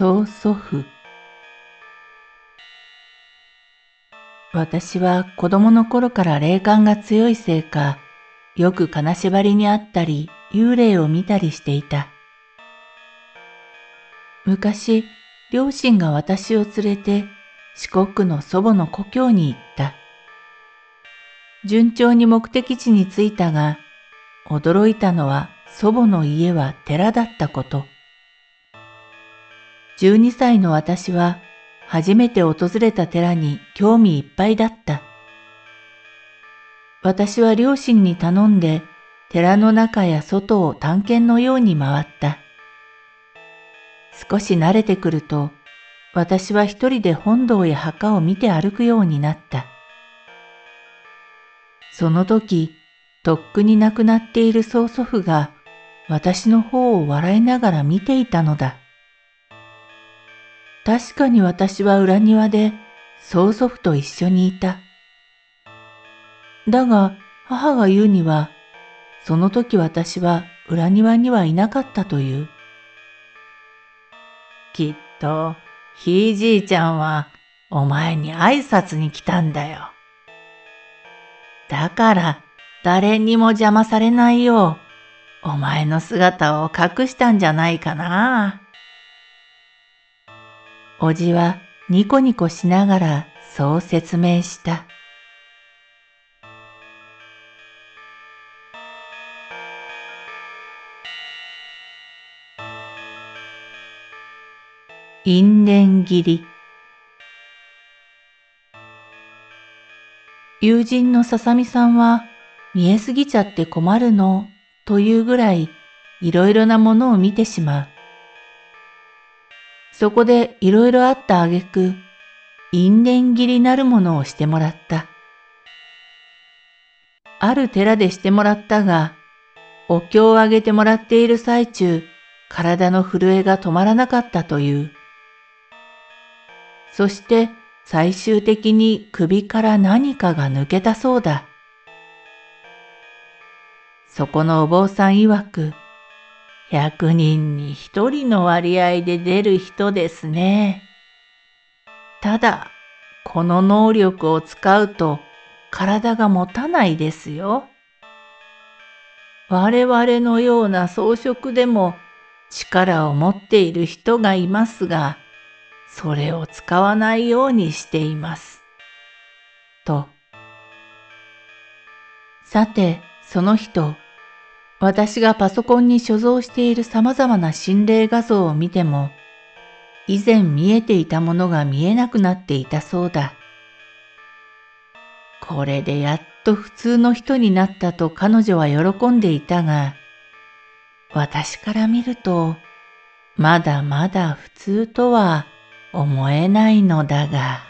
曽祖父私は子供の頃から霊感が強いせいか、よく金縛りにあったり、幽霊を見たりしていた。昔、両親が私を連れて四国の祖母の故郷に行った。順調に目的地に着いたが、驚いたのは祖母の家は寺だったこと。12歳の私は初めて訪れた寺に興味いっぱいだった。私は両親に頼んで寺の中や外を探検のように回った。少し慣れてくると私は一人で本堂や墓を見て歩くようになった。その時、とっくに亡くなっている曽祖父が私の方を笑いながら見ていたのだ。確かに私は裏庭で曽祖父と一緒にいた。だが母が言うには、その時私は裏庭にはいなかったという。きっと、ひいじいちゃんはお前に挨拶に来たんだよ。だから誰にも邪魔されないよう、お前の姿を隠したんじゃないかな。おじはニコニコしながらそう説明した。因縁切り友人のささみさんは見えすぎちゃって困るのというぐらいいろいろなものを見てしまう。そこでいろいろあったあげく、因縁切りなるものをしてもらった。ある寺でしてもらったが、お経をあげてもらっている最中、体の震えが止まらなかったという。そして最終的に首から何かが抜けたそうだ。そこのお坊さん曰く、100人に1人の割合で出る人ですね。ただ、この能力を使うと体が持たないですよ。我々のような装飾でも力を持っている人がいますが、それを使わないようにしています。と。さて、その人、私がパソコンに所蔵している様々な心霊画像を見ても、以前見えていたものが見えなくなっていたそうだ。これでやっと普通の人になったと彼女は喜んでいたが、私から見ると、まだまだ普通とは思えないのだが。